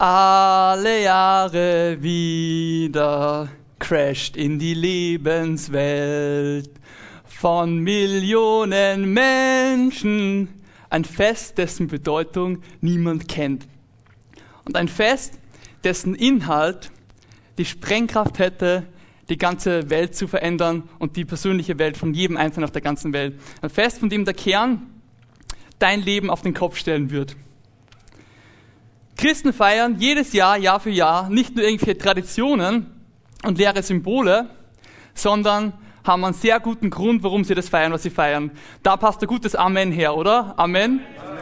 Alle Jahre wieder crasht in die Lebenswelt von Millionen Menschen. Ein Fest, dessen Bedeutung niemand kennt. Und ein Fest, dessen Inhalt die Sprengkraft hätte, die ganze Welt zu verändern und die persönliche Welt von jedem Einzelnen auf der ganzen Welt. Ein Fest, von dem der Kern dein Leben auf den Kopf stellen wird. Christen feiern jedes Jahr, Jahr für Jahr, nicht nur irgendwelche Traditionen und leere Symbole, sondern haben einen sehr guten Grund, warum sie das feiern, was sie feiern. Da passt ein gutes Amen her, oder? Amen. Amen.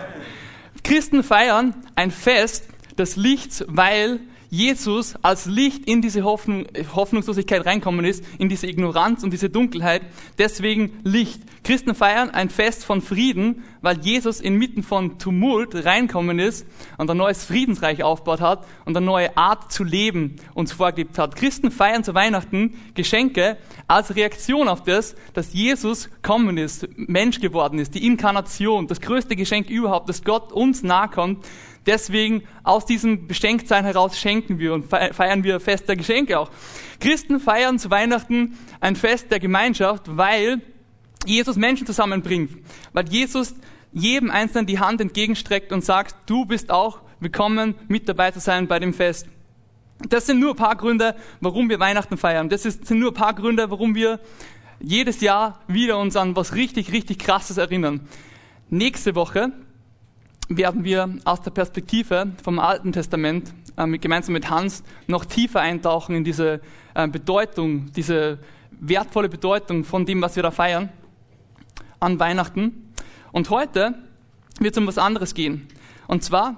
Christen feiern ein Fest des Lichts, weil Jesus als Licht in diese Hoffnung, Hoffnungslosigkeit reinkommen ist, in diese Ignoranz und diese Dunkelheit. Deswegen Licht. Christen feiern ein Fest von Frieden, weil Jesus inmitten von Tumult reinkommen ist und ein neues Friedensreich aufgebaut hat und eine neue Art zu leben uns vorgelebt hat. Christen feiern zu Weihnachten Geschenke als Reaktion auf das, dass Jesus kommen ist, Mensch geworden ist, die Inkarnation, das größte Geschenk überhaupt, dass Gott uns nahe kommt, Deswegen aus diesem Beschenktsein heraus schenken wir und feiern wir Fest der Geschenke auch. Christen feiern zu Weihnachten ein Fest der Gemeinschaft, weil Jesus Menschen zusammenbringt. Weil Jesus jedem Einzelnen die Hand entgegenstreckt und sagt, du bist auch willkommen, mit dabei zu sein bei dem Fest. Das sind nur ein paar Gründe, warum wir Weihnachten feiern. Das sind nur ein paar Gründe, warum wir jedes Jahr wieder uns an was richtig, richtig Krasses erinnern. Nächste Woche werden wir aus der Perspektive vom Alten Testament äh, gemeinsam mit Hans noch tiefer eintauchen in diese äh, Bedeutung, diese wertvolle Bedeutung von dem, was wir da feiern an Weihnachten. Und heute wird es um was anderes gehen. Und zwar,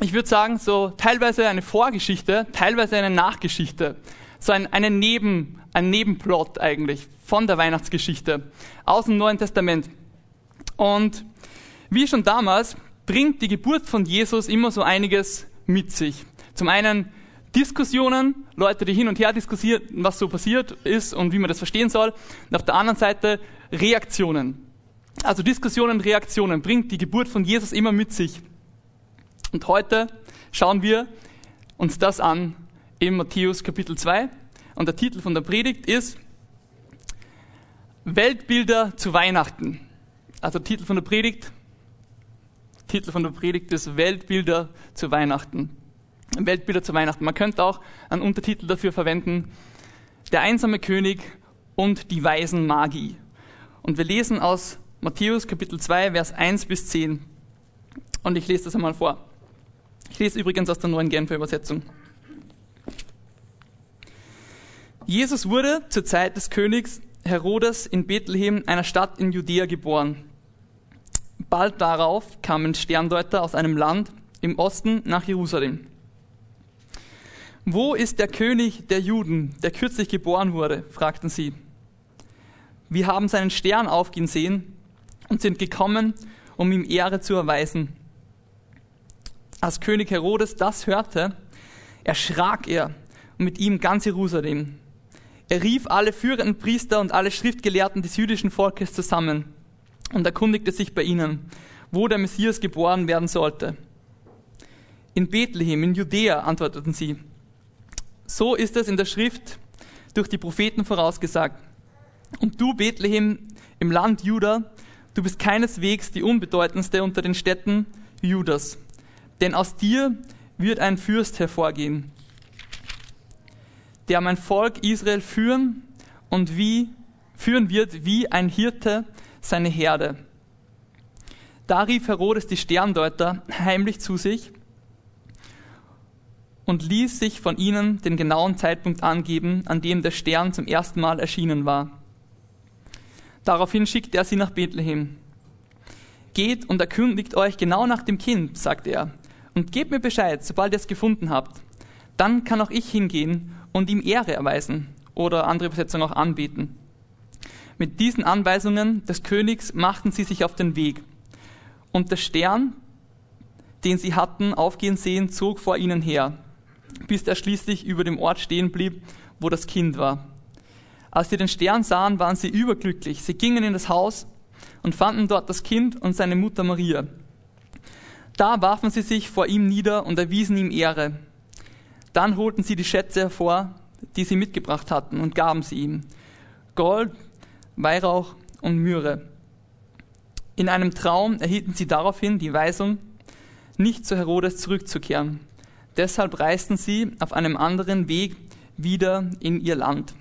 ich würde sagen, so teilweise eine Vorgeschichte, teilweise eine Nachgeschichte. So ein, eine Neben, ein Nebenplot eigentlich von der Weihnachtsgeschichte aus dem Neuen Testament. Und wie schon damals bringt die Geburt von Jesus immer so einiges mit sich. Zum einen Diskussionen, Leute, die hin und her diskutieren, was so passiert ist und wie man das verstehen soll. Und auf der anderen Seite Reaktionen. Also Diskussionen, Reaktionen bringt die Geburt von Jesus immer mit sich. Und heute schauen wir uns das an in Matthäus Kapitel 2. Und der Titel von der Predigt ist Weltbilder zu Weihnachten. Also Titel von der Predigt Titel von der Predigt ist Weltbilder zu Weihnachten. Weltbilder zu Weihnachten. Man könnte auch einen Untertitel dafür verwenden, der einsame König und die weisen Magie. Und wir lesen aus Matthäus Kapitel 2, Vers 1 bis 10. Und ich lese das einmal vor. Ich lese übrigens aus der neuen Genfer Übersetzung. Jesus wurde zur Zeit des Königs Herodes in Bethlehem, einer Stadt in Judäa, geboren. Bald darauf kamen Sterndeuter aus einem Land im Osten nach Jerusalem. Wo ist der König der Juden, der kürzlich geboren wurde? fragten sie. Wir haben seinen Stern aufgehen sehen und sind gekommen, um ihm Ehre zu erweisen. Als König Herodes das hörte, erschrak er und mit ihm ganz Jerusalem. Er rief alle führenden Priester und alle Schriftgelehrten des jüdischen Volkes zusammen und erkundigte sich bei ihnen, wo der Messias geboren werden sollte. In Bethlehem, in Judäa, antworteten sie. So ist es in der Schrift durch die Propheten vorausgesagt. Und du, Bethlehem, im Land Juda, du bist keineswegs die unbedeutendste unter den Städten Judas, denn aus dir wird ein Fürst hervorgehen, der mein Volk Israel führen und wie führen wird wie ein Hirte seine Herde. Da rief Herodes die Sterndeuter heimlich zu sich und ließ sich von ihnen den genauen Zeitpunkt angeben, an dem der Stern zum ersten Mal erschienen war. Daraufhin schickte er sie nach Bethlehem. Geht und erkündigt euch genau nach dem Kind, sagte er, und gebt mir Bescheid, sobald ihr es gefunden habt. Dann kann auch ich hingehen und ihm Ehre erweisen oder andere Übersetzungen auch anbieten. Mit diesen Anweisungen des Königs machten sie sich auf den Weg. Und der Stern, den sie hatten aufgehen sehen, zog vor ihnen her, bis er schließlich über dem Ort stehen blieb, wo das Kind war. Als sie den Stern sahen, waren sie überglücklich. Sie gingen in das Haus und fanden dort das Kind und seine Mutter Maria. Da warfen sie sich vor ihm nieder und erwiesen ihm Ehre. Dann holten sie die Schätze hervor, die sie mitgebracht hatten, und gaben sie ihm. Gold, Weihrauch und Myrrhe. In einem Traum erhielten sie daraufhin die Weisung, nicht zu Herodes zurückzukehren. Deshalb reisten sie auf einem anderen Weg wieder in ihr Land.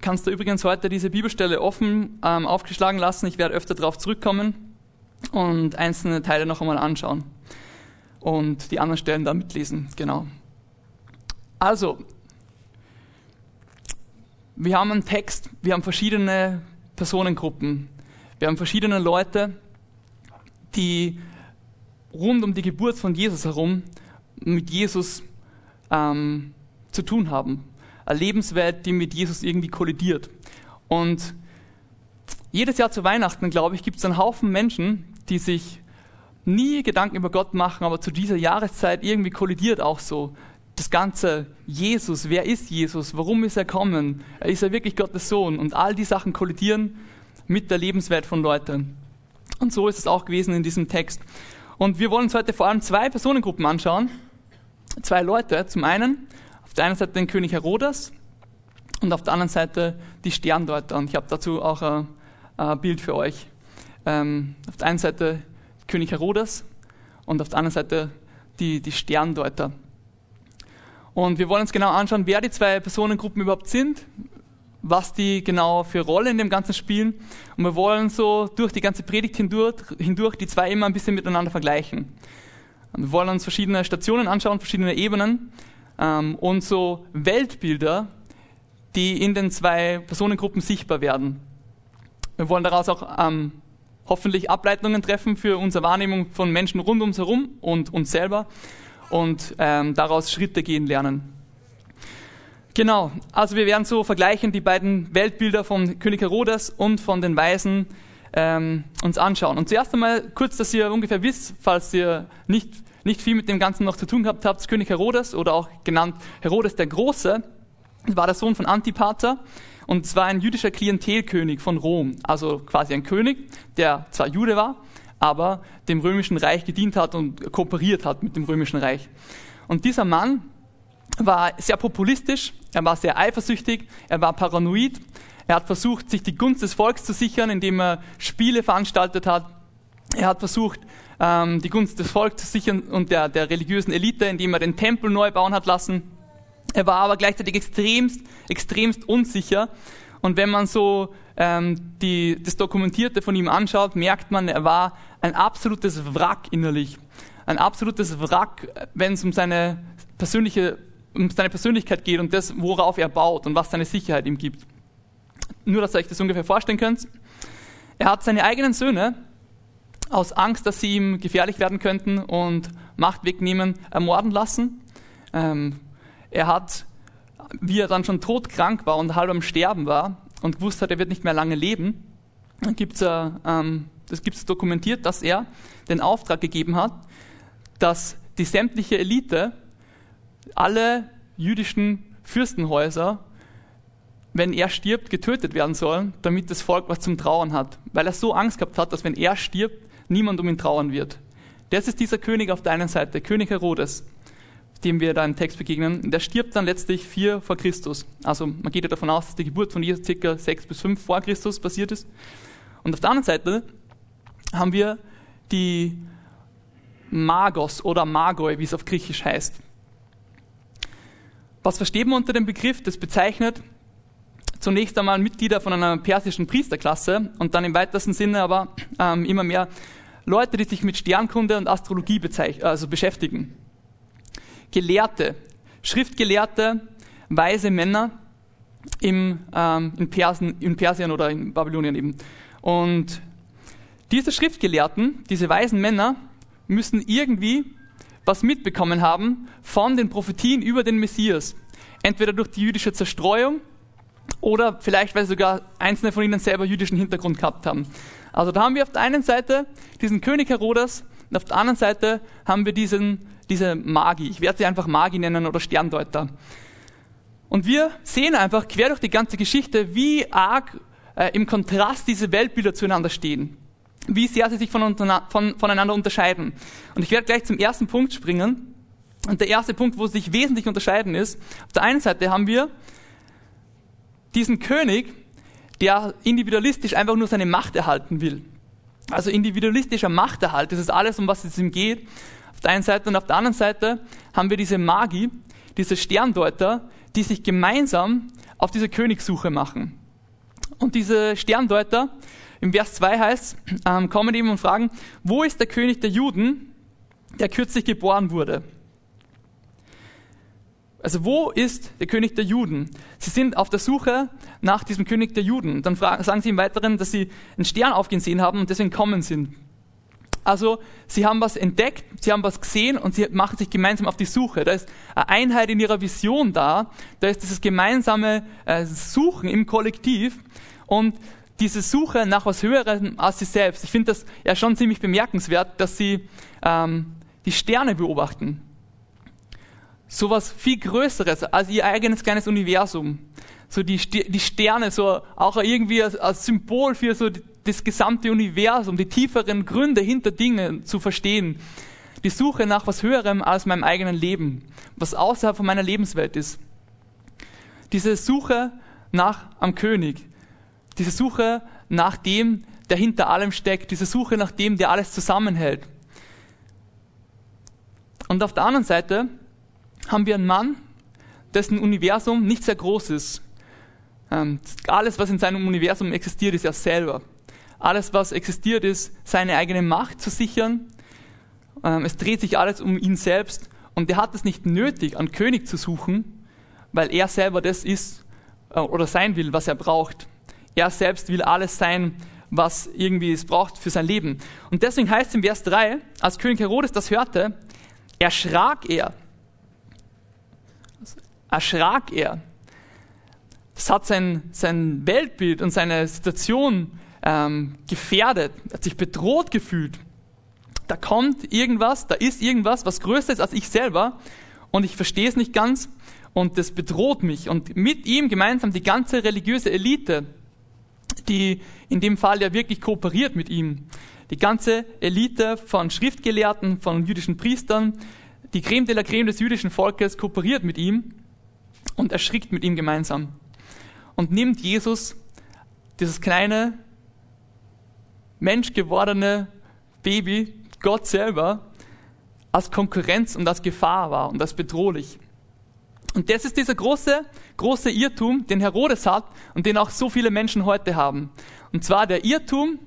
kannst du übrigens heute diese Bibelstelle offen ähm, aufgeschlagen lassen. Ich werde öfter darauf zurückkommen und einzelne Teile noch einmal anschauen und die anderen Stellen da mitlesen. Genau. Also, wir haben einen Text, wir haben verschiedene Personengruppen, wir haben verschiedene Leute, die rund um die Geburt von Jesus herum mit Jesus ähm, zu tun haben eine Lebenswelt, die mit Jesus irgendwie kollidiert. Und jedes Jahr zu Weihnachten, glaube ich, gibt es einen Haufen Menschen, die sich nie Gedanken über Gott machen, aber zu dieser Jahreszeit irgendwie kollidiert auch so das ganze Jesus, wer ist Jesus, warum ist er kommen, ist er wirklich Gottes Sohn und all die Sachen kollidieren mit der Lebenswelt von Leuten. Und so ist es auch gewesen in diesem Text. Und wir wollen uns heute vor allem zwei Personengruppen anschauen, zwei Leute. Zum einen der einen Seite den König Herodes und auf der anderen Seite die Sterndeuter. Und ich habe dazu auch ein, ein, Bild für euch. Ähm, auf der einen Seite König Herodes und auf der anderen Seite die, die Sterndeuter. Und wir wollen uns genau anschauen, wer die zwei Personengruppen überhaupt sind, was die genau für Rolle in dem Ganzen spielen. Und wir wollen so durch die ganze Predigt hindurch, hindurch die zwei immer ein bisschen miteinander vergleichen. Wir wollen uns verschiedene Stationen anschauen, verschiedene Ebenen ähm, und so Weltbilder, die in den zwei Personengruppen sichtbar werden. Wir wollen daraus auch ähm, hoffentlich Ableitungen treffen für unsere Wahrnehmung von Menschen rund um uns herum und uns selber und ähm, daraus Schritte gehen lernen. Genau, also wir werden so vergleichen die beiden Weltbilder von König Herodes und von den Weisen ähm, uns anschauen. Und zuerst einmal kurz, dass ihr ungefähr wisst, falls ihr nicht nicht viel mit dem Ganzen noch zu tun gehabt habt, König Herodes oder auch genannt Herodes der Große, war der Sohn von Antipater und zwar ein jüdischer Klientelkönig von Rom, also quasi ein König, der zwar Jude war, aber dem römischen Reich gedient hat und kooperiert hat mit dem römischen Reich. Und dieser Mann war sehr populistisch, er war sehr eifersüchtig, er war paranoid, er hat versucht, sich die Gunst des Volks zu sichern, indem er Spiele veranstaltet hat. Er hat versucht, ähm, die Gunst des Volkes zu sichern und der, der religiösen Elite, indem er den Tempel neu bauen hat lassen. Er war aber gleichzeitig extremst, extremst unsicher. Und wenn man so ähm, die, das Dokumentierte von ihm anschaut, merkt man, er war ein absolutes Wrack innerlich. Ein absolutes Wrack, wenn es um seine persönliche, um seine Persönlichkeit geht und das, worauf er baut und was seine Sicherheit ihm gibt. Nur, dass ihr euch das ungefähr vorstellen könnt. Er hat seine eigenen Söhne, aus Angst, dass sie ihm gefährlich werden könnten und Macht wegnehmen, ermorden lassen. Ähm, er hat, wie er dann schon todkrank war und halb am Sterben war und gewusst hat, er wird nicht mehr lange leben, gibt's, äh, ähm, das gibt es dokumentiert, dass er den Auftrag gegeben hat, dass die sämtliche Elite, alle jüdischen Fürstenhäuser, wenn er stirbt, getötet werden sollen, damit das Volk was zum Trauern hat. Weil er so Angst gehabt hat, dass wenn er stirbt, niemand um ihn trauern wird. Das ist dieser König auf der einen Seite, König Herodes, dem wir da im Text begegnen. Der stirbt dann letztlich vier vor Christus. Also man geht ja davon aus, dass die Geburt von Jesus circa sechs bis fünf vor Christus passiert ist. Und auf der anderen Seite haben wir die Magos oder Magoi, wie es auf Griechisch heißt. Was versteht man unter dem Begriff? Das bezeichnet zunächst einmal Mitglieder von einer persischen Priesterklasse und dann im weitesten Sinne aber ähm, immer mehr Leute, die sich mit Sternkunde und Astrologie also beschäftigen. Gelehrte, Schriftgelehrte, weise Männer im, ähm, in, Persen, in Persien oder in Babylonien eben. Und diese Schriftgelehrten, diese weisen Männer, müssen irgendwie was mitbekommen haben von den Prophetien über den Messias. Entweder durch die jüdische Zerstreuung oder vielleicht, weil sogar einzelne von ihnen selber jüdischen Hintergrund gehabt haben. Also da haben wir auf der einen Seite diesen König Herodes und auf der anderen Seite haben wir diesen, diese Magi. Ich werde sie einfach Magi nennen oder Sterndeuter. Und wir sehen einfach quer durch die ganze Geschichte, wie arg äh, im Kontrast diese Weltbilder zueinander stehen. Wie sehr sie sich von, von, voneinander unterscheiden. Und ich werde gleich zum ersten Punkt springen. Und der erste Punkt, wo sie sich wesentlich unterscheiden ist, auf der einen Seite haben wir diesen König, der individualistisch einfach nur seine Macht erhalten will. Also individualistischer Machterhalt, das ist alles, um was es ihm geht. Auf der einen Seite und auf der anderen Seite haben wir diese Magi, diese Sterndeuter, die sich gemeinsam auf diese Königssuche machen. Und diese Sterndeuter, im Vers 2 heißt, ähm, kommen eben und fragen, wo ist der König der Juden, der kürzlich geboren wurde? Also wo ist der König der Juden? Sie sind auf der Suche nach diesem König der Juden. Dann fragen, sagen sie im Weiteren, dass sie einen Stern aufgehen sehen haben und deswegen kommen sind. Also sie haben was entdeckt, sie haben was gesehen und sie machen sich gemeinsam auf die Suche. Da ist eine Einheit in ihrer Vision da, da ist dieses gemeinsame äh, Suchen im Kollektiv und diese Suche nach was Höherem als sie selbst. Ich finde das ja schon ziemlich bemerkenswert, dass sie ähm, die Sterne beobachten sowas viel Größeres als ihr eigenes kleines Universum. So die, die Sterne, so auch irgendwie als, als Symbol für so das gesamte Universum, die tieferen Gründe hinter Dingen zu verstehen. Die Suche nach was Höherem als meinem eigenen Leben, was außerhalb von meiner Lebenswelt ist. Diese Suche nach am König, diese Suche nach dem, der hinter allem steckt, diese Suche nach dem, der alles zusammenhält. Und auf der anderen Seite haben wir einen Mann, dessen Universum nicht sehr groß ist. Ähm, alles, was in seinem Universum existiert, ist er selber. Alles, was existiert, ist seine eigene Macht zu sichern. Ähm, es dreht sich alles um ihn selbst. Und er hat es nicht nötig, einen König zu suchen, weil er selber das ist äh, oder sein will, was er braucht. Er selbst will alles sein, was irgendwie es braucht für sein Leben. Und deswegen heißt es im Vers 3, als König Herodes das hörte, erschrak er erschrak er. Das hat sein, sein Weltbild und seine Situation ähm, gefährdet. Hat sich bedroht gefühlt. Da kommt irgendwas, da ist irgendwas, was größer ist als ich selber und ich verstehe es nicht ganz und das bedroht mich. Und mit ihm gemeinsam die ganze religiöse Elite, die in dem Fall ja wirklich kooperiert mit ihm. Die ganze Elite von Schriftgelehrten, von jüdischen Priestern, die Creme de la Creme des jüdischen Volkes kooperiert mit ihm und erschrickt mit ihm gemeinsam und nimmt Jesus, dieses kleine, menschgewordene Baby, Gott selber, als Konkurrenz und als Gefahr wahr und als bedrohlich. Und das ist dieser große, große Irrtum, den Herodes hat und den auch so viele Menschen heute haben. Und zwar der Irrtum,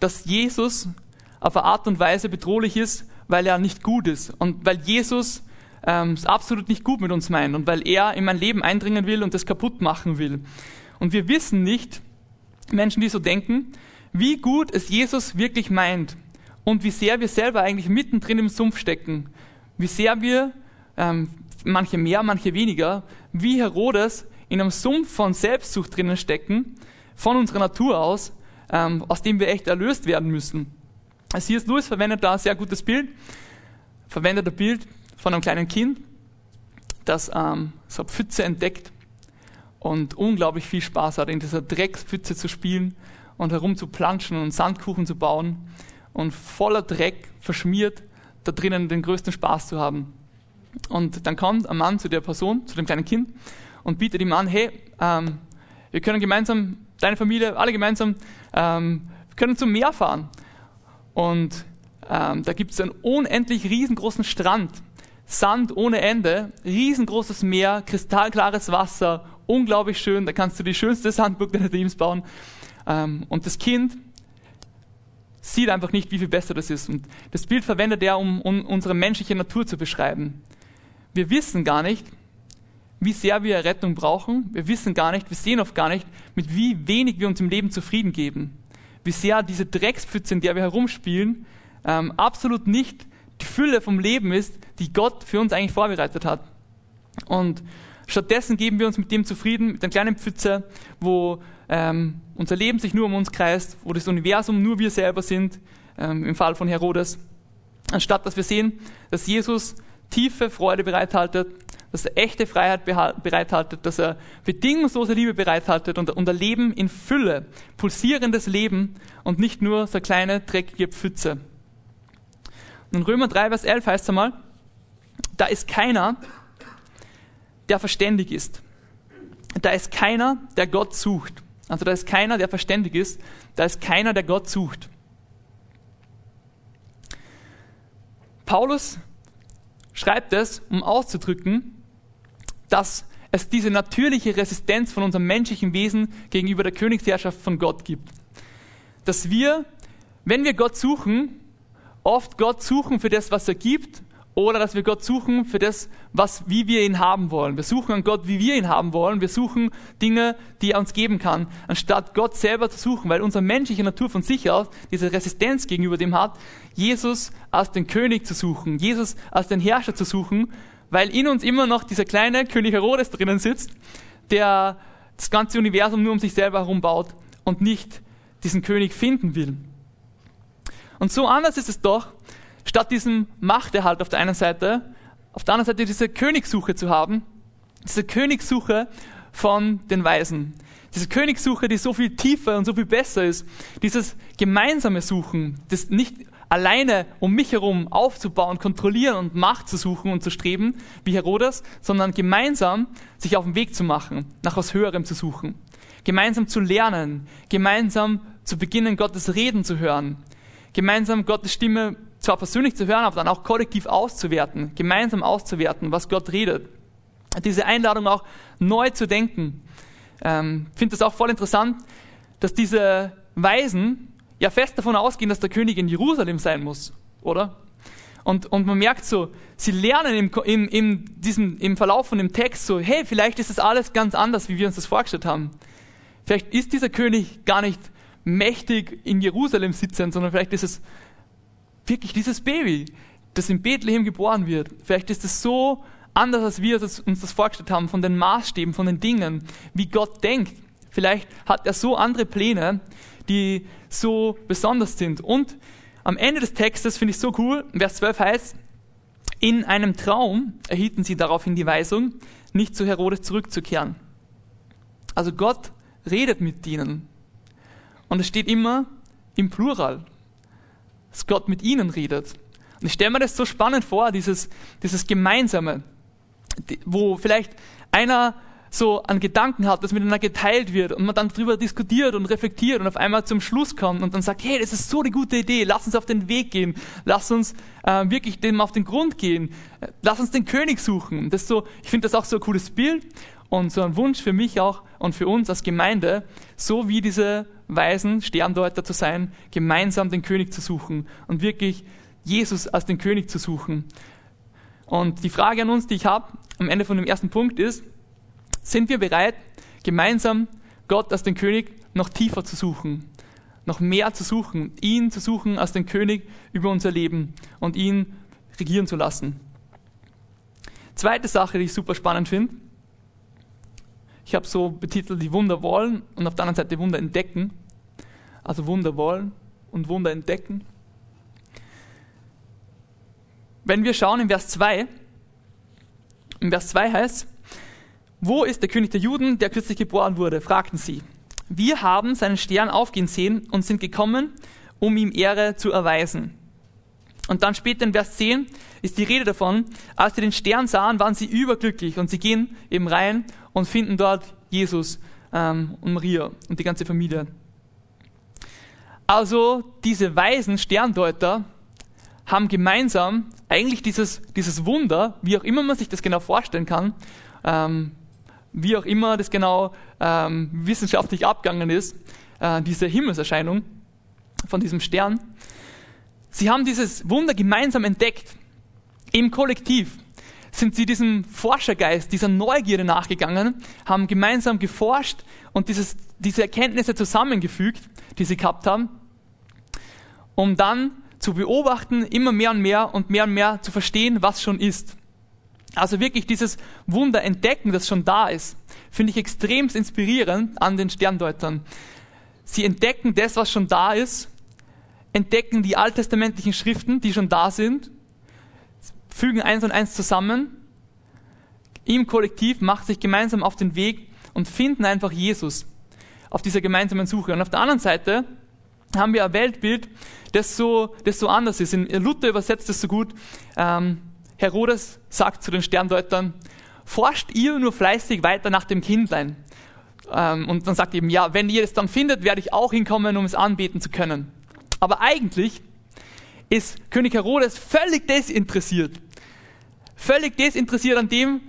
dass Jesus auf eine Art und Weise bedrohlich ist, weil er nicht gut ist und weil Jesus ähm, es absolut nicht gut mit uns meint und weil er in mein Leben eindringen will und das kaputt machen will. Und wir wissen nicht, Menschen, die so denken, wie gut es Jesus wirklich meint und wie sehr wir selber eigentlich mittendrin im Sumpf stecken. Wie sehr wir, ähm, manche mehr, manche weniger, wie Herodes in einem Sumpf von Selbstsucht drinnen stecken, von unserer Natur aus, ähm, aus dem wir echt erlöst werden müssen. C.S. Lewis verwendet da ein sehr gutes Bild, verwendet ein Bild von einem kleinen Kind, das ähm, so eine Pfütze entdeckt und unglaublich viel Spaß hat, in dieser Dreckspfütze zu spielen und herumzuplanschen und Sandkuchen zu bauen und voller Dreck verschmiert da drinnen den größten Spaß zu haben. Und dann kommt ein Mann zu der Person, zu dem kleinen Kind und bietet ihm an, hey, ähm, wir können gemeinsam, deine Familie, alle gemeinsam, ähm, können zum Meer fahren. Und ähm, da gibt es einen unendlich riesengroßen Strand Sand ohne Ende, riesengroßes Meer, kristallklares Wasser, unglaublich schön. Da kannst du die schönste Sandburg deines Lebens bauen. Ähm, und das Kind sieht einfach nicht, wie viel besser das ist. Und das Bild verwendet er, um, um unsere menschliche Natur zu beschreiben. Wir wissen gar nicht, wie sehr wir Rettung brauchen. Wir wissen gar nicht, wir sehen oft gar nicht, mit wie wenig wir uns im Leben zufrieden geben. Wie sehr diese Dreckspfütze, in der wir herumspielen, ähm, absolut nicht die Fülle vom Leben ist, die Gott für uns eigentlich vorbereitet hat. Und stattdessen geben wir uns mit dem zufrieden, mit einer kleinen Pfütze, wo ähm, unser Leben sich nur um uns kreist, wo das Universum nur wir selber sind, ähm, im Fall von Herodes. Anstatt dass wir sehen, dass Jesus tiefe Freude bereithaltet, dass er echte Freiheit bereithaltet, dass er bedingungslose Liebe bereithaltet und, ein Leben in Fülle, pulsierendes Leben und nicht nur so eine kleine dreckige Pfütze. Und in Römer 3, Vers 11 heißt es einmal, da ist keiner, der verständig ist. Da ist keiner, der Gott sucht. Also da ist keiner, der verständig ist. Da ist keiner, der Gott sucht. Paulus schreibt es, um auszudrücken, dass es diese natürliche Resistenz von unserem menschlichen Wesen gegenüber der Königsherrschaft von Gott gibt. Dass wir, wenn wir Gott suchen, oft Gott suchen für das, was er gibt oder dass wir Gott suchen für das, was, wie wir ihn haben wollen. Wir suchen an Gott, wie wir ihn haben wollen. Wir suchen Dinge, die er uns geben kann, anstatt Gott selber zu suchen, weil unsere menschliche Natur von sich aus diese Resistenz gegenüber dem hat, Jesus als den König zu suchen, Jesus als den Herrscher zu suchen, weil in uns immer noch dieser kleine König Herodes drinnen sitzt, der das ganze Universum nur um sich selber herum baut und nicht diesen König finden will. Und so anders ist es doch, statt diesem Machterhalt auf der einen Seite, auf der anderen Seite diese Königssuche zu haben, diese Königssuche von den Weisen. Diese Königssuche, die so viel tiefer und so viel besser ist. Dieses gemeinsame Suchen, das nicht alleine um mich herum aufzubauen, kontrollieren und Macht zu suchen und zu streben, wie Herodes, sondern gemeinsam sich auf den Weg zu machen, nach was Höherem zu suchen. Gemeinsam zu lernen, gemeinsam zu beginnen, Gottes Reden zu hören, gemeinsam Gottes Stimme zwar persönlich zu hören, aber dann auch kollektiv auszuwerten, gemeinsam auszuwerten, was Gott redet. Diese Einladung auch neu zu denken. Ähm, finde das auch voll interessant, dass diese Weisen ja fest davon ausgehen, dass der König in Jerusalem sein muss, oder? Und, und man merkt so, sie lernen im, im, im, diesem, im Verlauf von dem Text so, hey, vielleicht ist das alles ganz anders, wie wir uns das vorgestellt haben. Vielleicht ist dieser König gar nicht mächtig in Jerusalem sitzend, sondern vielleicht ist es wirklich dieses Baby, das in Bethlehem geboren wird. Vielleicht ist es so anders, als wir uns das vorgestellt haben, von den Maßstäben, von den Dingen, wie Gott denkt. Vielleicht hat er so andere Pläne, die so besonders sind. Und am Ende des Textes finde ich so cool, Vers 12 heißt, in einem Traum erhielten sie daraufhin die Weisung, nicht zu Herodes zurückzukehren. Also Gott redet mit ihnen. Und es steht immer im Plural, dass Gott mit ihnen redet. Und ich stelle mir das so spannend vor, dieses, dieses Gemeinsame, wo vielleicht einer so einen Gedanken hat, das miteinander geteilt wird und man dann darüber diskutiert und reflektiert und auf einmal zum Schluss kommt und dann sagt, hey, das ist so eine gute Idee, lass uns auf den Weg gehen, lass uns äh, wirklich dem auf den Grund gehen, lass uns den König suchen. Das so, ich finde das auch so ein cooles Bild und so ein Wunsch für mich auch und für uns als Gemeinde, so wie diese weisen Sterndeuter zu sein, gemeinsam den König zu suchen und wirklich Jesus als den König zu suchen. Und die Frage an uns, die ich habe am Ende von dem ersten Punkt ist, sind wir bereit, gemeinsam Gott als den König noch tiefer zu suchen, noch mehr zu suchen, ihn zu suchen als den König über unser Leben und ihn regieren zu lassen. Zweite Sache, die ich super spannend finde, ich habe so betitelt, die Wunder wollen und auf der anderen Seite Wunder entdecken. Also Wunder wollen und Wunder entdecken. Wenn wir schauen in Vers 2, in Vers 2 heißt, wo ist der König der Juden, der kürzlich geboren wurde? fragten sie. Wir haben seinen Stern aufgehen sehen und sind gekommen, um ihm Ehre zu erweisen. Und dann später in Vers 10 ist die Rede davon, als sie den Stern sahen, waren sie überglücklich und sie gehen eben rein und finden dort Jesus ähm, und Maria und die ganze Familie. Also diese weisen Sterndeuter haben gemeinsam eigentlich dieses, dieses Wunder, wie auch immer man sich das genau vorstellen kann, ähm, wie auch immer das genau ähm, wissenschaftlich abgegangen ist, äh, diese Himmelserscheinung von diesem Stern. Sie haben dieses Wunder gemeinsam entdeckt, im Kollektiv sind sie diesem Forschergeist, dieser Neugierde nachgegangen, haben gemeinsam geforscht und dieses, diese Erkenntnisse zusammengefügt, die sie gehabt haben, um dann zu beobachten, immer mehr und mehr und mehr und mehr zu verstehen, was schon ist. Also wirklich dieses Wunder entdecken, das schon da ist, finde ich extrem inspirierend an den Sterndeutern. Sie entdecken das, was schon da ist, entdecken die alttestamentlichen Schriften, die schon da sind fügen eins und eins zusammen, im Kollektiv machen sich gemeinsam auf den Weg und finden einfach Jesus auf dieser gemeinsamen Suche. Und auf der anderen Seite haben wir ein Weltbild, das so, das so anders ist. In Luther übersetzt es so gut. Ähm, Herodes sagt zu den Sterndeutern, forscht ihr nur fleißig weiter nach dem Kindlein. Ähm, und dann sagt eben, ja, wenn ihr es dann findet, werde ich auch hinkommen, um es anbeten zu können. Aber eigentlich ist König Herodes völlig desinteressiert. Völlig desinteressiert an dem,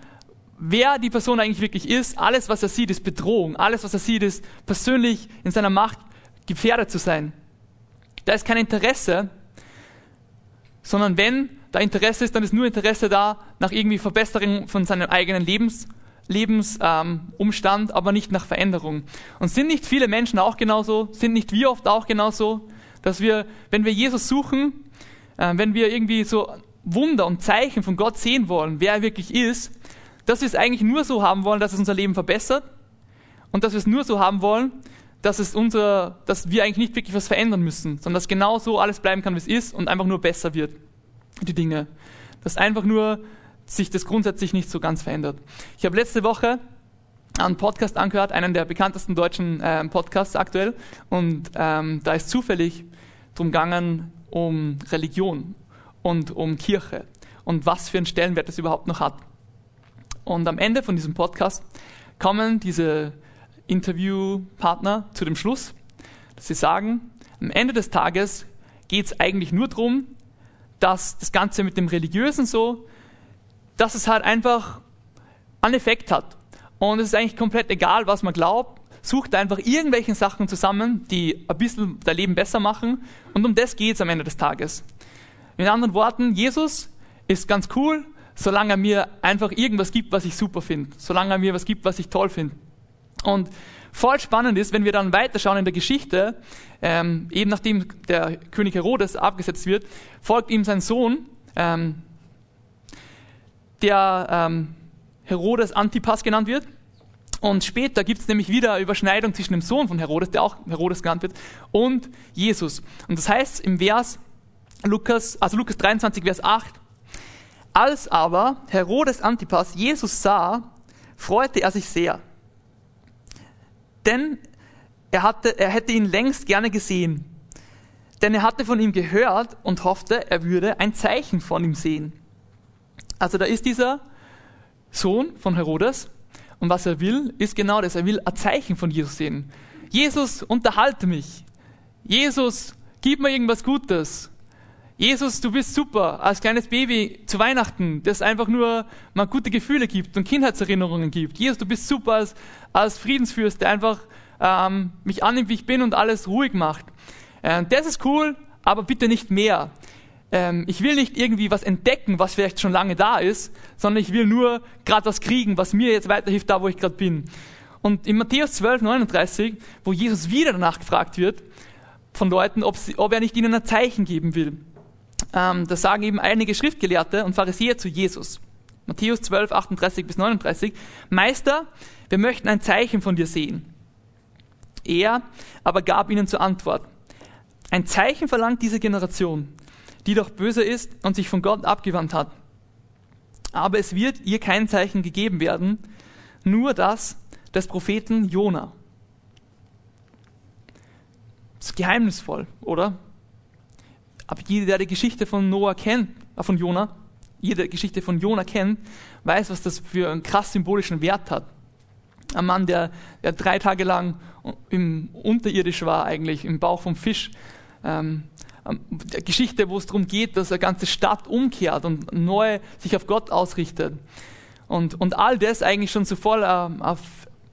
wer die Person eigentlich wirklich ist. Alles, was er sieht, ist Bedrohung. Alles, was er sieht, ist persönlich in seiner Macht gefährdet zu sein. Da ist kein Interesse, sondern wenn da Interesse ist, dann ist nur Interesse da nach irgendwie Verbesserung von seinem eigenen Lebens, Lebensumstand, ähm, aber nicht nach Veränderung. Und sind nicht viele Menschen auch genauso? Sind nicht wir oft auch genauso? Dass wir, wenn wir Jesus suchen, äh, wenn wir irgendwie so Wunder und Zeichen von Gott sehen wollen, wer er wirklich ist, dass wir es eigentlich nur so haben wollen, dass es unser Leben verbessert und dass wir es nur so haben wollen, dass es unser, dass wir eigentlich nicht wirklich was verändern müssen, sondern dass genau so alles bleiben kann, wie es ist und einfach nur besser wird, die Dinge. Dass einfach nur sich das grundsätzlich nicht so ganz verändert. Ich habe letzte Woche einen Podcast angehört, einen der bekanntesten deutschen äh, Podcasts aktuell, und ähm, da ist zufällig drum gegangen um Religion und um Kirche und was für einen Stellenwert das überhaupt noch hat. Und am Ende von diesem Podcast kommen diese Interviewpartner zu dem Schluss, dass sie sagen, am Ende des Tages geht es eigentlich nur darum, dass das Ganze mit dem Religiösen so, dass es halt einfach einen Effekt hat. Und es ist eigentlich komplett egal, was man glaubt. Sucht einfach irgendwelche Sachen zusammen, die ein bisschen dein Leben besser machen. Und um das geht es am Ende des Tages. In anderen Worten, Jesus ist ganz cool, solange er mir einfach irgendwas gibt, was ich super finde. Solange er mir was gibt, was ich toll finde. Und voll spannend ist, wenn wir dann weiterschauen in der Geschichte, ähm, eben nachdem der König Herodes abgesetzt wird, folgt ihm sein Sohn, ähm, der ähm, Herodes Antipas genannt wird. Und später gibt es nämlich wieder Überschneidung zwischen dem Sohn von Herodes, der auch Herodes genannt wird, und Jesus. Und das heißt im Vers Lukas, also Lukas 23, Vers 8, als aber Herodes Antipas Jesus sah, freute er sich sehr denn er, hatte, er hätte ihn längst gerne gesehen. Denn er hatte von ihm gehört und hoffte, er würde ein Zeichen von ihm sehen. Also da ist dieser Sohn von Herodes und was er will, ist genau das. Er will ein Zeichen von Jesus sehen. Jesus, unterhalte mich. Jesus, gib mir irgendwas Gutes. Jesus, du bist super, als kleines Baby zu Weihnachten, das einfach nur mal gute Gefühle gibt und Kindheitserinnerungen gibt. Jesus, du bist super als, als Friedensfürst, der einfach ähm, mich annimmt, wie ich bin und alles ruhig macht. Ähm, das ist cool, aber bitte nicht mehr. Ähm, ich will nicht irgendwie was entdecken, was vielleicht schon lange da ist, sondern ich will nur gerade was kriegen, was mir jetzt weiterhilft, da wo ich gerade bin. Und in Matthäus 12, 39, wo Jesus wieder danach gefragt wird von Leuten, ob, sie, ob er nicht ihnen ein Zeichen geben will ähm, das sagen eben einige Schriftgelehrte und Pharisäer zu Jesus. Matthäus 12, 38 bis 39. Meister, wir möchten ein Zeichen von dir sehen. Er aber gab ihnen zur Antwort, ein Zeichen verlangt diese Generation, die doch böse ist und sich von Gott abgewandt hat. Aber es wird ihr kein Zeichen gegeben werden, nur das des Propheten Jona. Das ist geheimnisvoll, oder? Aber jeder, der die Geschichte von Noah kennt, äh, von Jona, jede Geschichte von Jona kennt, weiß, was das für einen krass symbolischen Wert hat. Ein Mann, der, der drei Tage lang im unterirdisch war, eigentlich im Bauch vom Fisch. Ähm, ähm Geschichte, wo es darum geht, dass eine ganze Stadt umkehrt und neu sich auf Gott ausrichtet. Und, und all das eigentlich schon so voll auf,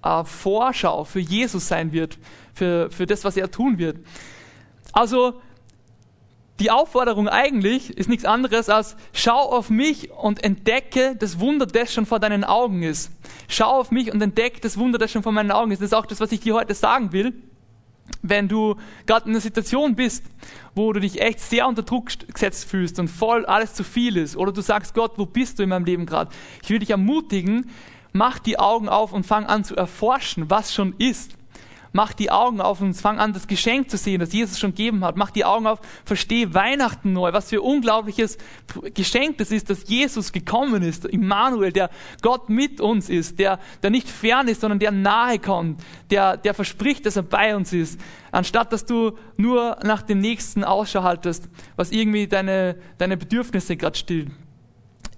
auf Vorschau für Jesus sein wird, für, für das, was er tun wird. Also die Aufforderung eigentlich ist nichts anderes als, schau auf mich und entdecke das Wunder, das schon vor deinen Augen ist. Schau auf mich und entdecke das Wunder, das schon vor meinen Augen ist. Das ist auch das, was ich dir heute sagen will. Wenn du gerade in einer Situation bist, wo du dich echt sehr unter Druck gesetzt fühlst und voll alles zu viel ist, oder du sagst, Gott, wo bist du in meinem Leben gerade? Ich will dich ermutigen, mach die Augen auf und fang an zu erforschen, was schon ist. Mach die Augen auf und fang an, das Geschenk zu sehen, das Jesus schon gegeben hat. Mach die Augen auf, versteh Weihnachten neu, was für unglaubliches Geschenk das ist, dass Jesus gekommen ist, Immanuel, der Gott mit uns ist, der, der nicht fern ist, sondern der nahe kommt, der, der verspricht, dass er bei uns ist, anstatt dass du nur nach dem Nächsten Ausschau haltest, was irgendwie deine, deine Bedürfnisse gerade stillt.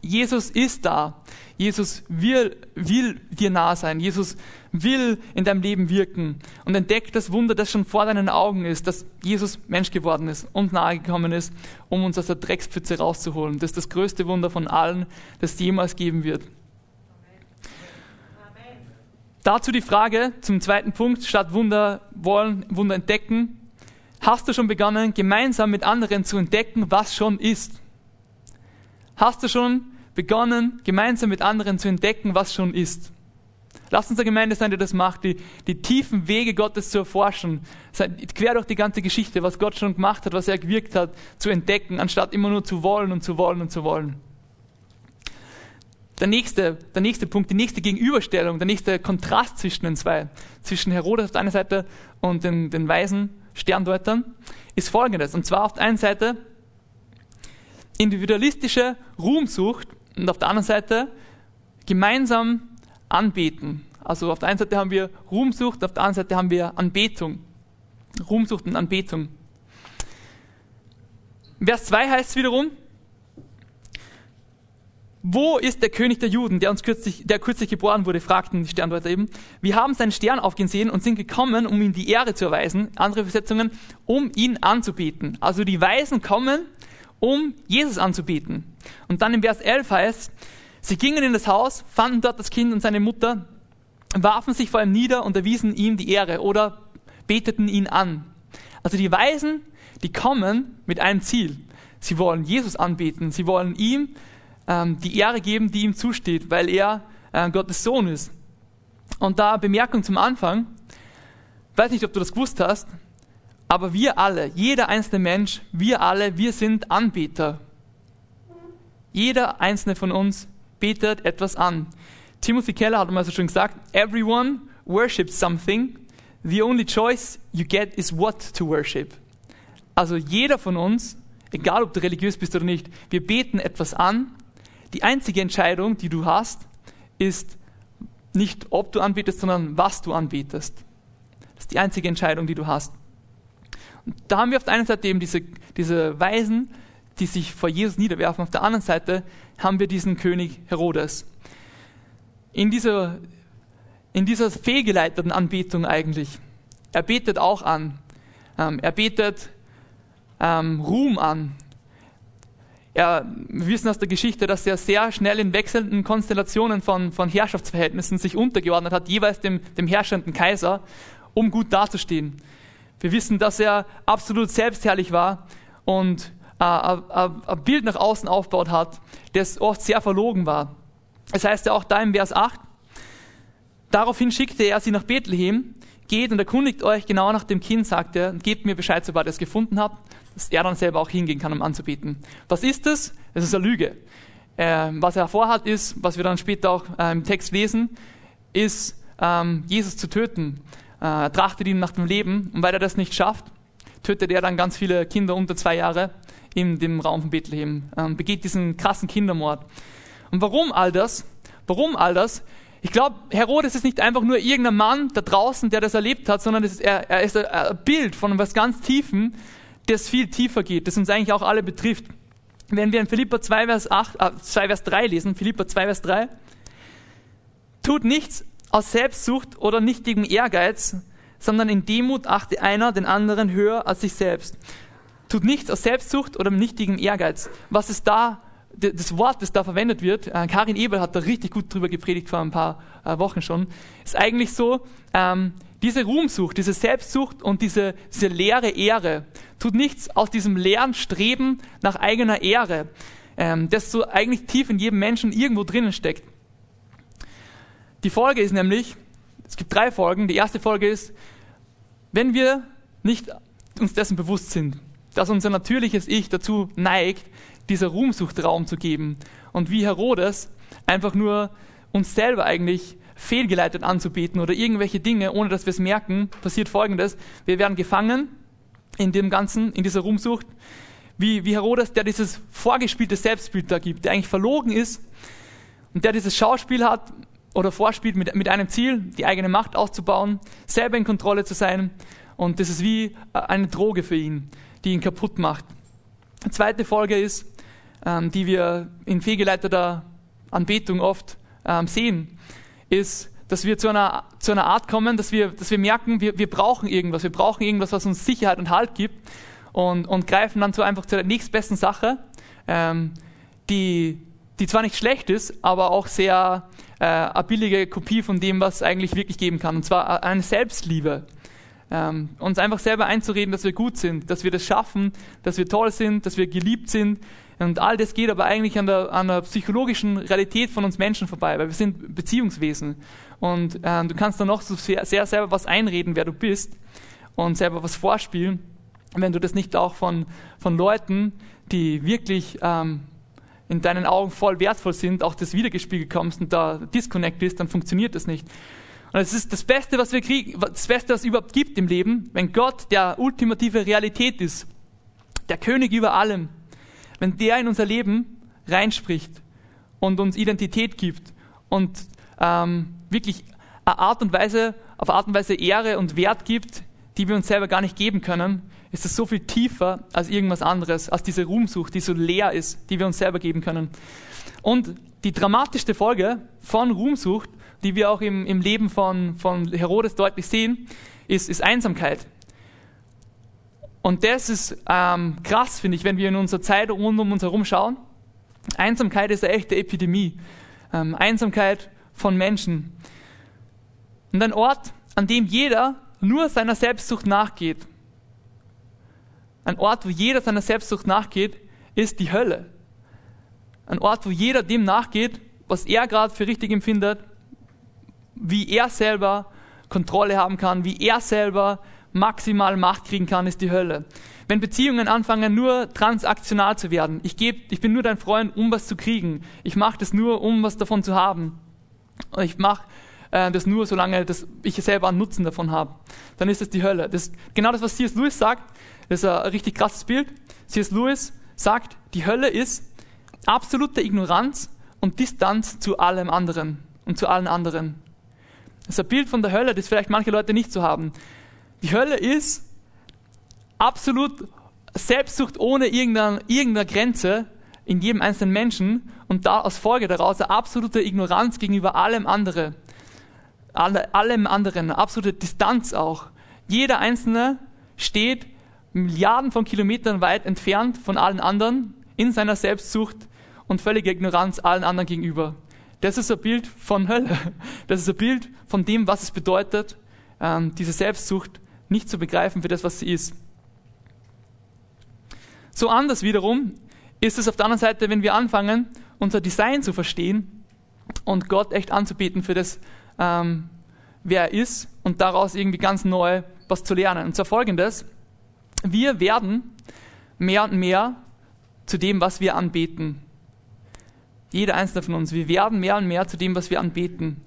Jesus ist da. Jesus will, will dir nah sein. Jesus will in deinem Leben wirken. Und entdeck das Wunder, das schon vor deinen Augen ist, dass Jesus Mensch geworden ist und nahe gekommen ist, um uns aus der Dreckspfütze rauszuholen. Das ist das größte Wunder von allen, das es jemals geben wird. Dazu die Frage zum zweiten Punkt, statt Wunder wollen, Wunder entdecken. Hast du schon begonnen, gemeinsam mit anderen zu entdecken, was schon ist? Hast du schon begonnen, gemeinsam mit anderen zu entdecken, was schon ist? Lasst uns eine Gemeinde sein, die das macht, die, die tiefen Wege Gottes zu erforschen, quer durch die ganze Geschichte, was Gott schon gemacht hat, was er gewirkt hat, zu entdecken, anstatt immer nur zu wollen und zu wollen und zu wollen. Der nächste, der nächste Punkt, die nächste Gegenüberstellung, der nächste Kontrast zwischen den zwei, zwischen Herodes auf der einen Seite und den, den weisen Sterndeutern, ist folgendes. Und zwar auf der einen Seite individualistische Ruhmsucht und auf der anderen Seite gemeinsam anbeten. Also auf der einen Seite haben wir Ruhmsucht, auf der anderen Seite haben wir Anbetung. Ruhmsucht und Anbetung. Vers 2 heißt es wiederum, wo ist der König der Juden, der uns kürzlich, der kürzlich geboren wurde, fragten die Sterndeuter eben. Wir haben seinen Stern aufgehen sehen und sind gekommen, um ihm die Ehre zu erweisen. Andere Übersetzungen, um ihn anzubeten. Also die Weisen kommen, um Jesus anzubeten. Und dann im Vers 11 heißt, sie gingen in das Haus, fanden dort das Kind und seine Mutter, warfen sich vor ihm nieder und erwiesen ihm die Ehre oder beteten ihn an. Also die Weisen, die kommen mit einem Ziel. Sie wollen Jesus anbeten, sie wollen ihm ähm, die Ehre geben, die ihm zusteht, weil er äh, Gottes Sohn ist. Und da Bemerkung zum Anfang, weiß nicht, ob du das gewusst hast, aber wir alle, jeder einzelne Mensch, wir alle, wir sind Anbeter. Jeder einzelne von uns betet etwas an. Timothy Keller hat mal so schön gesagt, everyone worships something. The only choice you get is what to worship. Also jeder von uns, egal ob du religiös bist oder nicht, wir beten etwas an. Die einzige Entscheidung, die du hast, ist nicht, ob du anbetest, sondern was du anbetest. Das ist die einzige Entscheidung, die du hast da haben wir auf der einen Seite eben diese, diese Weisen, die sich vor Jesus niederwerfen. Auf der anderen Seite haben wir diesen König Herodes. In dieser, in dieser fehlgeleiteten Anbetung eigentlich. Er betet auch an. Ähm, er betet ähm, Ruhm an. Er, wir wissen aus der Geschichte, dass er sehr schnell in wechselnden Konstellationen von, von Herrschaftsverhältnissen sich untergeordnet hat, jeweils dem, dem herrschenden Kaiser, um gut dazustehen. Wir wissen, dass er absolut selbstherrlich war und äh, ein Bild nach außen aufgebaut hat, das oft sehr verlogen war. Es heißt ja auch da im Vers 8, daraufhin schickte er sie nach Bethlehem, geht und erkundigt euch genau nach dem Kind, sagt er, und gebt mir Bescheid, sobald ihr es gefunden habt, dass er dann selber auch hingehen kann, um anzubeten. Was ist das? Es ist eine Lüge. Äh, was er vorhat ist, was wir dann später auch äh, im Text lesen, ist, ähm, Jesus zu töten äh, trachtet ihn nach dem Leben. Und weil er das nicht schafft, tötet er dann ganz viele Kinder unter zwei Jahre in dem Raum von Bethlehem, ähm, begeht diesen krassen Kindermord. Und warum all das? Warum all das? Ich glaube, Herodes ist nicht einfach nur irgendein Mann da draußen, der das erlebt hat, sondern ist, er, er, ist ein Bild von was ganz Tiefen, das viel tiefer geht, das uns eigentlich auch alle betrifft. Wenn wir in Philippa 2, Vers, 8, äh, 2, Vers 3 lesen, Philippa 2, Vers 3, tut nichts aus Selbstsucht oder nichtigem Ehrgeiz, sondern in Demut achte einer den anderen höher als sich selbst. Tut nichts aus Selbstsucht oder nichtigem Ehrgeiz. Was ist da, das Wort, das da verwendet wird, äh, Karin Ebel hat da richtig gut drüber gepredigt vor ein paar äh, Wochen schon, ist eigentlich so, ähm, diese Ruhmsucht, diese Selbstsucht und diese, diese leere Ehre tut nichts aus diesem leeren Streben nach eigener Ehre, ähm, das so eigentlich tief in jedem Menschen irgendwo drinnen steckt. Die Folge ist nämlich, es gibt drei Folgen. Die erste Folge ist, wenn wir nicht uns dessen bewusst sind, dass unser natürliches Ich dazu neigt, dieser Ruhmsucht Raum zu geben und wie Herodes einfach nur uns selber eigentlich fehlgeleitet anzubeten oder irgendwelche Dinge, ohne dass wir es merken, passiert Folgendes. Wir werden gefangen in dem Ganzen, in dieser Ruhmsucht. Wie, wie Herodes, der dieses vorgespielte Selbstbild da gibt, der eigentlich verlogen ist und der dieses Schauspiel hat oder vorspielt mit, mit einem Ziel, die eigene Macht auszubauen, selber in Kontrolle zu sein. Und das ist wie äh, eine Droge für ihn, die ihn kaputt macht. Die zweite Folge ist, ähm, die wir in fehlgeleiteter Anbetung oft ähm, sehen, ist, dass wir zu einer, zu einer Art kommen, dass wir, dass wir merken, wir, wir brauchen irgendwas, wir brauchen irgendwas, was uns Sicherheit und Halt gibt und, und greifen dann so einfach zu der nächstbesten Sache, ähm, die, die zwar nicht schlecht ist, aber auch sehr äh, eine billige Kopie von dem, was es eigentlich wirklich geben kann, und zwar eine Selbstliebe. Ähm, uns einfach selber einzureden, dass wir gut sind, dass wir das schaffen, dass wir toll sind, dass wir geliebt sind, und all das geht aber eigentlich an der, an der psychologischen Realität von uns Menschen vorbei, weil wir sind Beziehungswesen. Und äh, du kannst da noch so sehr, sehr selber was einreden, wer du bist und selber was vorspielen. Wenn du das nicht auch von, von Leuten, die wirklich ähm, in deinen Augen voll wertvoll sind, auch das wiedergespiegelt kommst und da Disconnect ist, dann funktioniert das nicht. Und es ist das Beste, was wir kriegen, das Beste, was es überhaupt gibt im Leben, wenn Gott der ultimative Realität ist, der König über allem, wenn der in unser Leben reinspricht und uns Identität gibt und ähm, wirklich eine Art und Weise, auf Art und Weise Ehre und Wert gibt, die wir uns selber gar nicht geben können, ist es so viel tiefer als irgendwas anderes, als diese Ruhmsucht, die so leer ist, die wir uns selber geben können. Und die dramatischste Folge von Ruhmsucht, die wir auch im, im Leben von, von Herodes deutlich sehen, ist, ist Einsamkeit. Und das ist ähm, krass, finde ich, wenn wir in unserer Zeit rund um uns herum schauen. Einsamkeit ist eine echte Epidemie. Ähm, Einsamkeit von Menschen. Und ein Ort, an dem jeder nur seiner Selbstsucht nachgeht. Ein Ort, wo jeder seiner Selbstsucht nachgeht, ist die Hölle. Ein Ort, wo jeder dem nachgeht, was er gerade für richtig empfindet, wie er selber Kontrolle haben kann, wie er selber maximal Macht kriegen kann, ist die Hölle. Wenn Beziehungen anfangen, nur transaktional zu werden, ich, geb, ich bin nur dein Freund, um was zu kriegen, ich mache das nur, um was davon zu haben, ich mache äh, das nur, solange das ich selber einen Nutzen davon habe, dann ist das die Hölle. Das, genau das, was C.S. Lewis sagt, das ist ein richtig krasses Bild. C.S. Lewis sagt, die Hölle ist absolute Ignoranz und Distanz zu allem anderen und zu allen anderen. Das ist ein Bild von der Hölle, das vielleicht manche Leute nicht so haben. Die Hölle ist absolut Selbstsucht ohne irgendeine, irgendeine Grenze in jedem einzelnen Menschen und da als Folge daraus eine absolute Ignoranz gegenüber allem anderen. Alle, allem anderen, absolute Distanz auch. Jeder Einzelne steht Milliarden von Kilometern weit entfernt von allen anderen in seiner Selbstsucht und völliger Ignoranz allen anderen gegenüber. Das ist ein Bild von Hölle. Das ist ein Bild von dem, was es bedeutet, ähm, diese Selbstsucht nicht zu begreifen für das, was sie ist. So anders wiederum ist es auf der anderen Seite, wenn wir anfangen, unser Design zu verstehen und Gott echt anzubeten für das, ähm, wer er ist und daraus irgendwie ganz neu was zu lernen. Und zwar folgendes, wir werden mehr und mehr zu dem, was wir anbeten. Jeder einzelne von uns, wir werden mehr und mehr zu dem, was wir anbeten.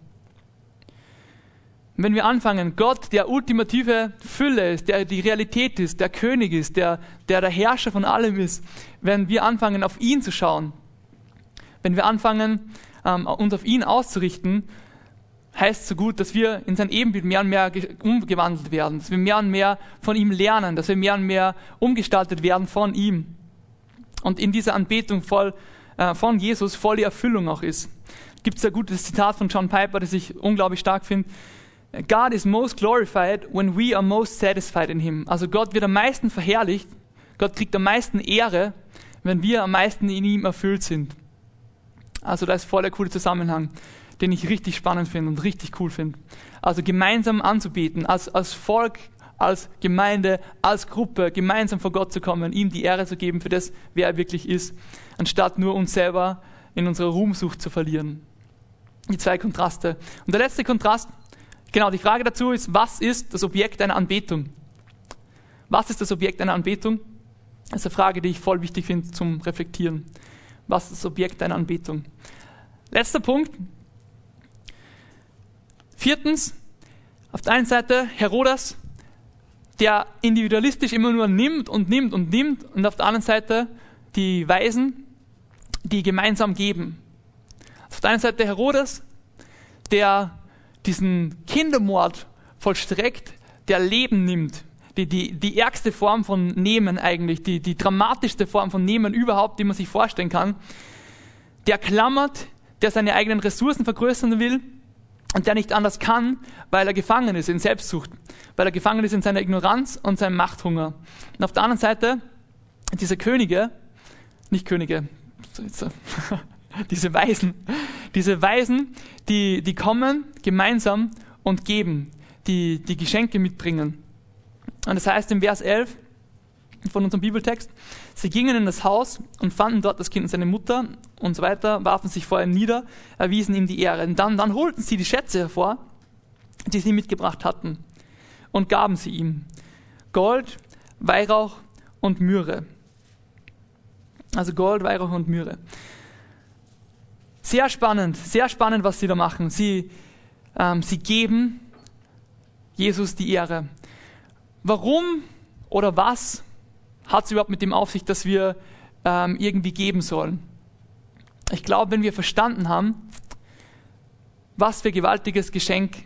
Wenn wir anfangen, Gott, der ultimative Fülle ist, der die Realität ist, der König ist, der, der der Herrscher von allem ist, wenn wir anfangen, auf ihn zu schauen, wenn wir anfangen, ähm, uns auf ihn auszurichten, heißt so gut, dass wir in sein Ebenbild mehr und mehr umgewandelt werden, dass wir mehr und mehr von ihm lernen, dass wir mehr und mehr umgestaltet werden von ihm. Und in dieser Anbetung voll, äh, von Jesus voll die Erfüllung auch ist. Gibt es ein gutes Zitat von John Piper, das ich unglaublich stark finde. God is most glorified when we are most satisfied in Him. Also Gott wird am meisten verherrlicht, Gott kriegt am meisten Ehre, wenn wir am meisten in ihm erfüllt sind. Also da ist voll der coole Zusammenhang, den ich richtig spannend finde und richtig cool finde. Also gemeinsam anzubeten, als, als Volk, als Gemeinde, als Gruppe, gemeinsam vor Gott zu kommen, ihm die Ehre zu geben für das, wer er wirklich ist, anstatt nur uns selber in unserer Ruhmsucht zu verlieren. Die zwei Kontraste. Und der letzte Kontrast Genau, die Frage dazu ist, was ist das Objekt einer Anbetung? Was ist das Objekt einer Anbetung? Das ist eine Frage, die ich voll wichtig finde zum Reflektieren. Was ist das Objekt einer Anbetung? Letzter Punkt. Viertens, auf der einen Seite Herodes, der individualistisch immer nur nimmt und nimmt und nimmt und auf der anderen Seite die Weisen, die gemeinsam geben. Auf der einen Seite Herodes, der diesen Kindermord vollstreckt, der Leben nimmt. Die, die, die ärgste Form von Nehmen eigentlich, die, die dramatischste Form von Nehmen überhaupt, die man sich vorstellen kann. Der klammert, der seine eigenen Ressourcen vergrößern will und der nicht anders kann, weil er gefangen ist in Selbstsucht, weil er gefangen ist in seiner Ignoranz und seinem Machthunger. Und auf der anderen Seite diese Könige, nicht Könige, diese Weisen, diese Weisen, die, die kommen gemeinsam und geben, die, die Geschenke mitbringen. Und das heißt im Vers 11 von unserem Bibeltext, sie gingen in das Haus und fanden dort das Kind und seine Mutter und so weiter, warfen sich vor ihm nieder, erwiesen ihm die Ehre. Und dann, dann holten sie die Schätze hervor, die sie mitgebracht hatten, und gaben sie ihm. Gold, Weihrauch und Myrrhe. Also Gold, Weihrauch und Myrrhe. Sehr spannend, sehr spannend, was sie da machen. Sie, ähm, sie geben Jesus die Ehre. Warum oder was hat es überhaupt mit dem auf sich, dass wir ähm, irgendwie geben sollen? Ich glaube, wenn wir verstanden haben, was für gewaltiges Geschenk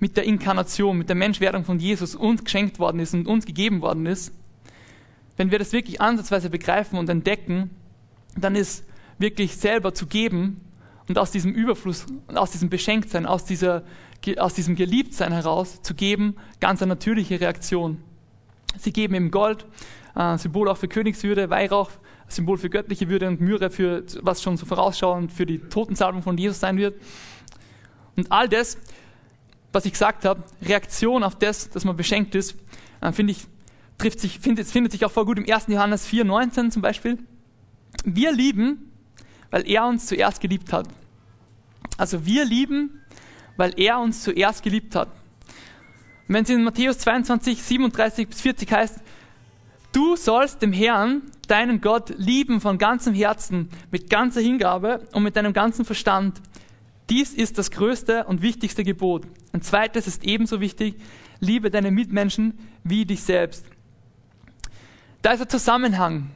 mit der Inkarnation, mit der Menschwerdung von Jesus uns geschenkt worden ist und uns gegeben worden ist, wenn wir das wirklich ansatzweise begreifen und entdecken, dann ist wirklich selber zu geben und aus diesem Überfluss aus diesem Beschenktsein, aus, dieser, aus diesem Geliebtsein heraus zu geben, ganz eine natürliche Reaktion. Sie geben ihm Gold, äh, Symbol auch für Königswürde, Weihrauch, Symbol für göttliche Würde und Myrrhe, für was schon so vorausschauend für die Totensalbung von Jesus sein wird. Und all das, was ich gesagt habe, Reaktion auf das, dass man beschenkt ist, äh, finde ich, trifft sich, findet, findet sich auch voll gut im 1. Johannes 4, 19 zum Beispiel. Wir lieben, weil er uns zuerst geliebt hat. Also wir lieben, weil er uns zuerst geliebt hat. Wenn es in Matthäus 22, 37 bis 40 heißt, du sollst dem Herrn, deinen Gott, lieben von ganzem Herzen, mit ganzer Hingabe und mit deinem ganzen Verstand. Dies ist das größte und wichtigste Gebot. Ein zweites ist ebenso wichtig, liebe deine Mitmenschen wie dich selbst. Da ist ein Zusammenhang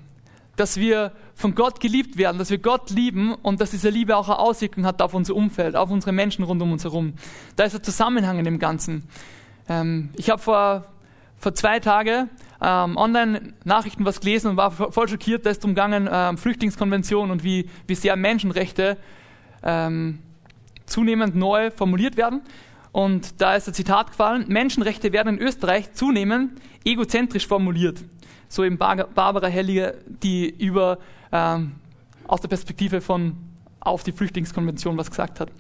dass wir von Gott geliebt werden, dass wir Gott lieben und dass diese Liebe auch eine Auswirkung hat auf unser Umfeld, auf unsere Menschen rund um uns herum. Da ist ein Zusammenhang in dem Ganzen. Ähm, ich habe vor, vor zwei Tagen ähm, Online-Nachrichten was gelesen und war voll schockiert, da ist umgangen ähm, Flüchtlingskonvention und wie, wie sehr Menschenrechte ähm, zunehmend neu formuliert werden. Und da ist ein Zitat gefallen, Menschenrechte werden in Österreich zunehmend egozentrisch formuliert so eben Barbara Helliger, die über ähm, aus der Perspektive von auf die Flüchtlingskonvention was gesagt hat.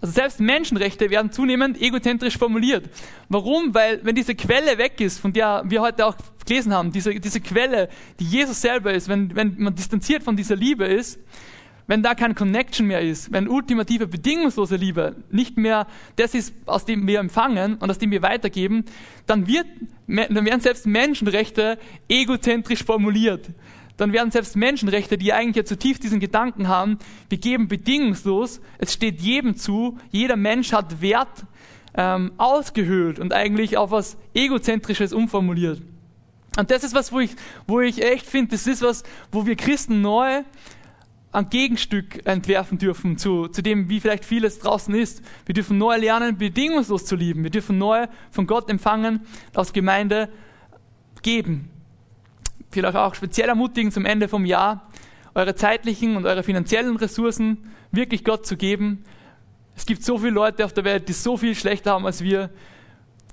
Also selbst Menschenrechte werden zunehmend egozentrisch formuliert. Warum? Weil wenn diese Quelle weg ist, von der wir heute auch gelesen haben, diese, diese Quelle, die Jesus selber ist, wenn, wenn man distanziert von dieser Liebe ist, wenn da kein Connection mehr ist, wenn ultimative, bedingungslose Liebe nicht mehr das ist, aus dem wir empfangen und aus dem wir weitergeben, dann, wird, dann werden selbst Menschenrechte egozentrisch formuliert. Dann werden selbst Menschenrechte, die eigentlich ja zutiefst diesen Gedanken haben, wir geben bedingungslos, es steht jedem zu, jeder Mensch hat Wert, ähm, ausgehöhlt und eigentlich auf was Egozentrisches umformuliert. Und das ist was, wo ich, wo ich echt finde, das ist was, wo wir Christen neu ein Gegenstück entwerfen dürfen zu, zu dem, wie vielleicht vieles draußen ist. Wir dürfen neu lernen, bedingungslos zu lieben. Wir dürfen neu von Gott empfangen, aus Gemeinde geben. Vielleicht auch speziell ermutigen zum Ende vom Jahr, eure zeitlichen und eure finanziellen Ressourcen wirklich Gott zu geben. Es gibt so viele Leute auf der Welt, die so viel schlechter haben als wir.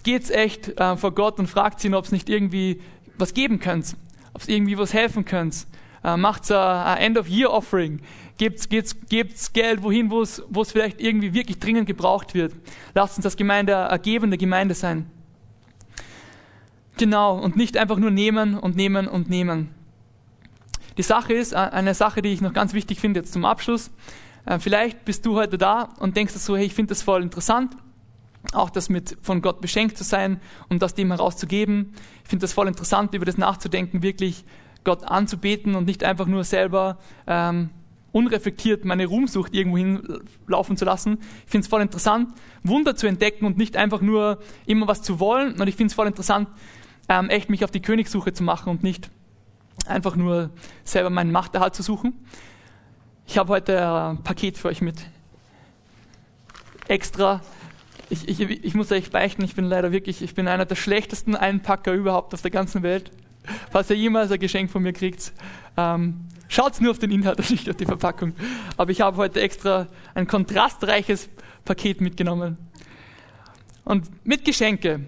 Geht's echt äh, vor Gott und fragt ihn, ob es nicht irgendwie was geben könnt, ob es irgendwie was helfen könnt äh, macht ein End-of-Year-Offering, gebt, gebt, gebt Geld wohin, wo es vielleicht irgendwie wirklich dringend gebraucht wird. Lasst uns das Gemeinde, ergebende Gemeinde sein. Genau, und nicht einfach nur nehmen und nehmen und nehmen. Die Sache ist, äh, eine Sache, die ich noch ganz wichtig finde jetzt zum Abschluss. Äh, vielleicht bist du heute da und denkst so, hey, ich finde das voll interessant, auch das mit von Gott beschenkt zu sein und das dem herauszugeben. Ich finde das voll interessant, über das nachzudenken, wirklich Gott anzubeten und nicht einfach nur selber ähm, unreflektiert meine Ruhmsucht irgendwo hinlaufen zu lassen. Ich finde es voll interessant, Wunder zu entdecken und nicht einfach nur immer was zu wollen. Und ich finde es voll interessant, ähm, echt mich auf die Königssuche zu machen und nicht einfach nur selber meinen Machterhalt zu suchen. Ich habe heute ein Paket für euch mit. Extra. Ich, ich, ich muss euch beichten, ich bin leider wirklich, ich bin einer der schlechtesten Einpacker überhaupt auf der ganzen Welt. Falls ihr jemals ein Geschenk von mir kriegt, ähm, schaut nur auf den Inhalt und nicht auf die Verpackung. Aber ich habe heute extra ein kontrastreiches Paket mitgenommen. Und mit Geschenke.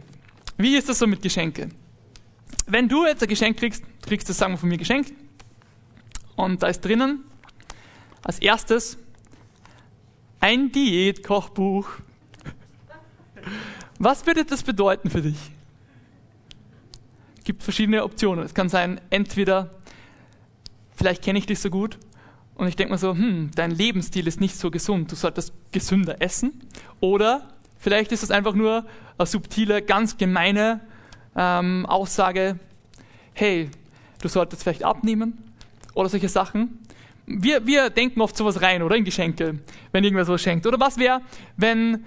Wie ist das so mit Geschenke? Wenn du jetzt ein Geschenk kriegst, kriegst du das, sagen wir, von mir geschenkt. Und da ist drinnen als erstes ein Diätkochbuch. Was würde das bedeuten für dich? Es gibt verschiedene Optionen. Es kann sein, entweder, vielleicht kenne ich dich so gut und ich denke mir so, hm, dein Lebensstil ist nicht so gesund, du solltest gesünder essen. Oder vielleicht ist es einfach nur eine subtile, ganz gemeine ähm, Aussage, hey, du solltest vielleicht abnehmen oder solche Sachen. Wir, wir denken oft sowas rein, oder in Geschenke, wenn irgendwer sowas schenkt. Oder was wäre, wenn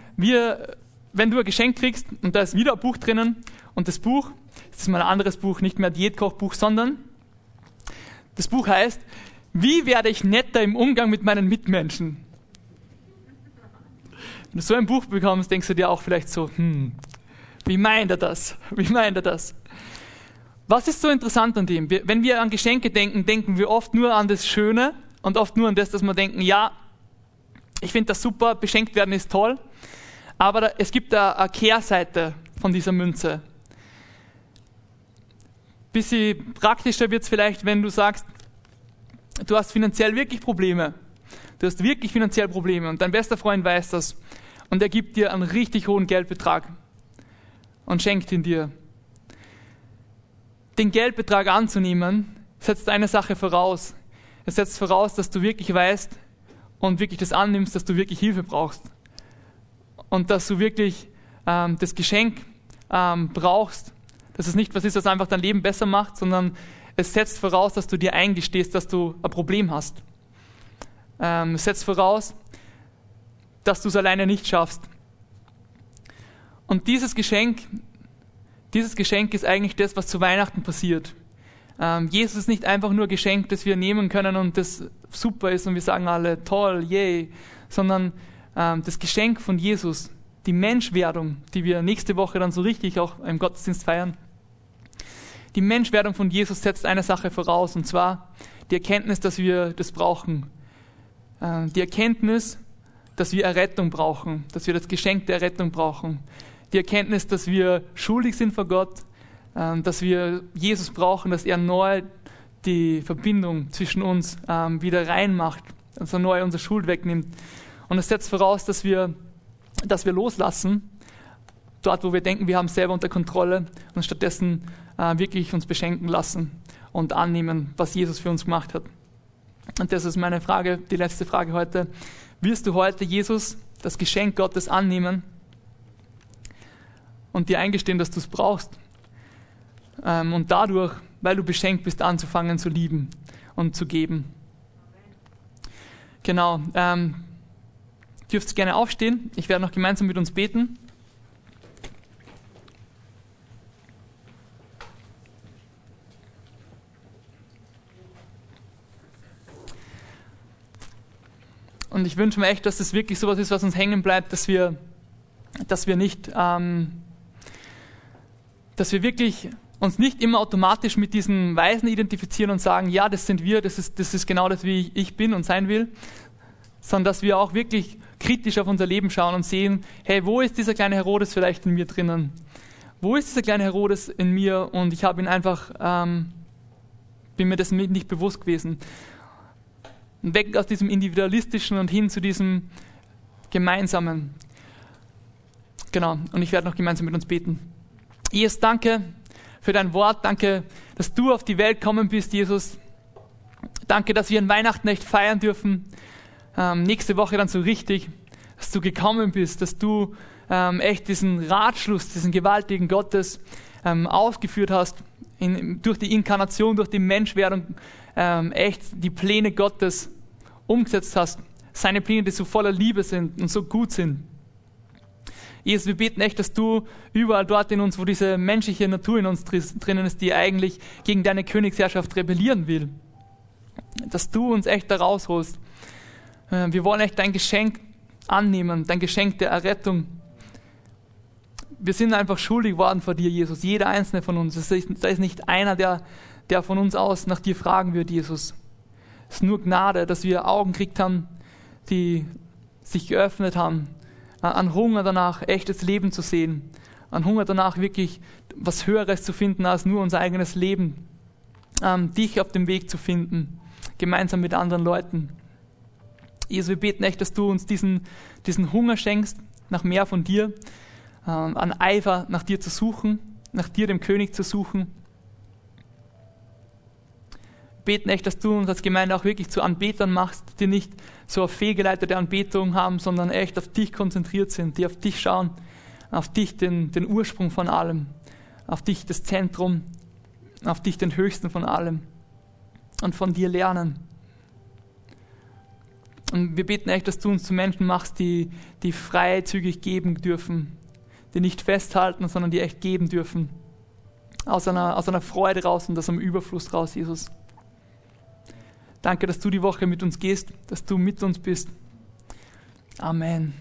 wenn du ein Geschenk kriegst und da ist wieder ein Buch drinnen und das Buch, das ist mal ein anderes Buch, nicht mehr Diätkochbuch, sondern das Buch heißt, wie werde ich netter im Umgang mit meinen Mitmenschen? Wenn du so ein Buch bekommst, denkst du dir auch vielleicht so, hm, wie meint er das? Wie meint er das? Was ist so interessant an dem? Wenn wir an Geschenke denken, denken wir oft nur an das Schöne und oft nur an das, dass wir denken, ja, ich finde das super, beschenkt werden ist toll, aber es gibt eine Kehrseite von dieser Münze. Bisschen praktischer wird es vielleicht, wenn du sagst, du hast finanziell wirklich Probleme. Du hast wirklich finanziell Probleme und dein bester Freund weiß das und er gibt dir einen richtig hohen Geldbetrag und schenkt ihn dir. Den Geldbetrag anzunehmen, setzt eine Sache voraus. Es setzt voraus, dass du wirklich weißt und wirklich das annimmst, dass du wirklich Hilfe brauchst. Und dass du wirklich ähm, das Geschenk ähm, brauchst. Dass es nicht was ist, was einfach dein Leben besser macht, sondern es setzt voraus, dass du dir eingestehst, dass du ein Problem hast. Ähm, es setzt voraus, dass du es alleine nicht schaffst. Und dieses Geschenk, dieses Geschenk ist eigentlich das, was zu Weihnachten passiert. Ähm, Jesus ist nicht einfach nur ein Geschenk, das wir nehmen können und das super ist und wir sagen alle toll, yay, sondern ähm, das Geschenk von Jesus, die Menschwerdung, die wir nächste Woche dann so richtig auch im Gottesdienst feiern. Die Menschwerdung von Jesus setzt eine Sache voraus und zwar die Erkenntnis, dass wir das brauchen. Äh, die Erkenntnis, dass wir Errettung brauchen, dass wir das Geschenk der Errettung brauchen die Erkenntnis, dass wir schuldig sind vor Gott, ähm, dass wir Jesus brauchen, dass er neu die Verbindung zwischen uns ähm, wieder reinmacht, also neu unsere Schuld wegnimmt. Und es setzt voraus, dass wir, dass wir loslassen, dort, wo wir denken, wir haben es selber unter Kontrolle und stattdessen äh, wirklich uns beschenken lassen und annehmen, was Jesus für uns gemacht hat. Und das ist meine Frage, die letzte Frage heute. Wirst du heute Jesus, das Geschenk Gottes annehmen? Und dir eingestehen, dass du es brauchst. Ähm, und dadurch, weil du beschenkt bist, anzufangen zu lieben und zu geben. Genau. Ähm, dürft gerne aufstehen. Ich werde noch gemeinsam mit uns beten. Und ich wünsche mir echt, dass das wirklich sowas ist, was uns hängen bleibt, dass wir, dass wir nicht ähm, dass wir wirklich uns nicht immer automatisch mit diesen Weisen identifizieren und sagen, ja, das sind wir, das ist, das ist genau das, wie ich bin und sein will, sondern dass wir auch wirklich kritisch auf unser Leben schauen und sehen, hey, wo ist dieser kleine Herodes vielleicht in mir drinnen? Wo ist dieser kleine Herodes in mir? Und ich habe ihn einfach, ähm, bin mir das nicht bewusst gewesen. Weg aus diesem Individualistischen und hin zu diesem Gemeinsamen. Genau, und ich werde noch gemeinsam mit uns beten. Jesus, danke für dein Wort. Danke, dass du auf die Welt kommen bist, Jesus. Danke, dass wir an Weihnachten echt feiern dürfen. Ähm, nächste Woche dann so richtig, dass du gekommen bist, dass du ähm, echt diesen Ratschluss, diesen gewaltigen Gottes ähm, ausgeführt hast, in, durch die Inkarnation, durch die Menschwerdung, ähm, echt die Pläne Gottes umgesetzt hast. Seine Pläne, die so voller Liebe sind und so gut sind. Jesus, wir beten echt, dass du überall dort in uns, wo diese menschliche Natur in uns drinnen ist, die eigentlich gegen deine Königsherrschaft rebellieren will, dass du uns echt da rausholst. Äh, wir wollen echt dein Geschenk annehmen, dein Geschenk der Errettung. Wir sind einfach schuldig worden vor dir, Jesus, jeder einzelne von uns. Da ist nicht einer, der, der von uns aus nach dir fragen wird, Jesus. Es ist nur Gnade, dass wir Augen gekriegt haben, die sich geöffnet haben, an Hunger danach, echtes Leben zu sehen, an Hunger danach, wirklich was Höheres zu finden als nur unser eigenes Leben, ähm, dich auf dem Weg zu finden, gemeinsam mit anderen Leuten. Jesus, wir beten echt, dass du uns diesen, diesen Hunger schenkst nach mehr von dir, ähm, an Eifer nach dir zu suchen, nach dir, dem König zu suchen beten echt, dass du uns als Gemeinde auch wirklich zu Anbetern machst, die nicht so auf fehlgeleitete Anbetung haben, sondern echt auf dich konzentriert sind, die auf dich schauen, auf dich den, den Ursprung von allem, auf dich das Zentrum, auf dich den Höchsten von allem und von dir lernen. Und wir beten echt, dass du uns zu Menschen machst, die, die freizügig geben dürfen, die nicht festhalten, sondern die echt geben dürfen. Aus einer, aus einer Freude raus und aus einem Überfluss raus, Jesus. Danke, dass du die Woche mit uns gehst, dass du mit uns bist. Amen.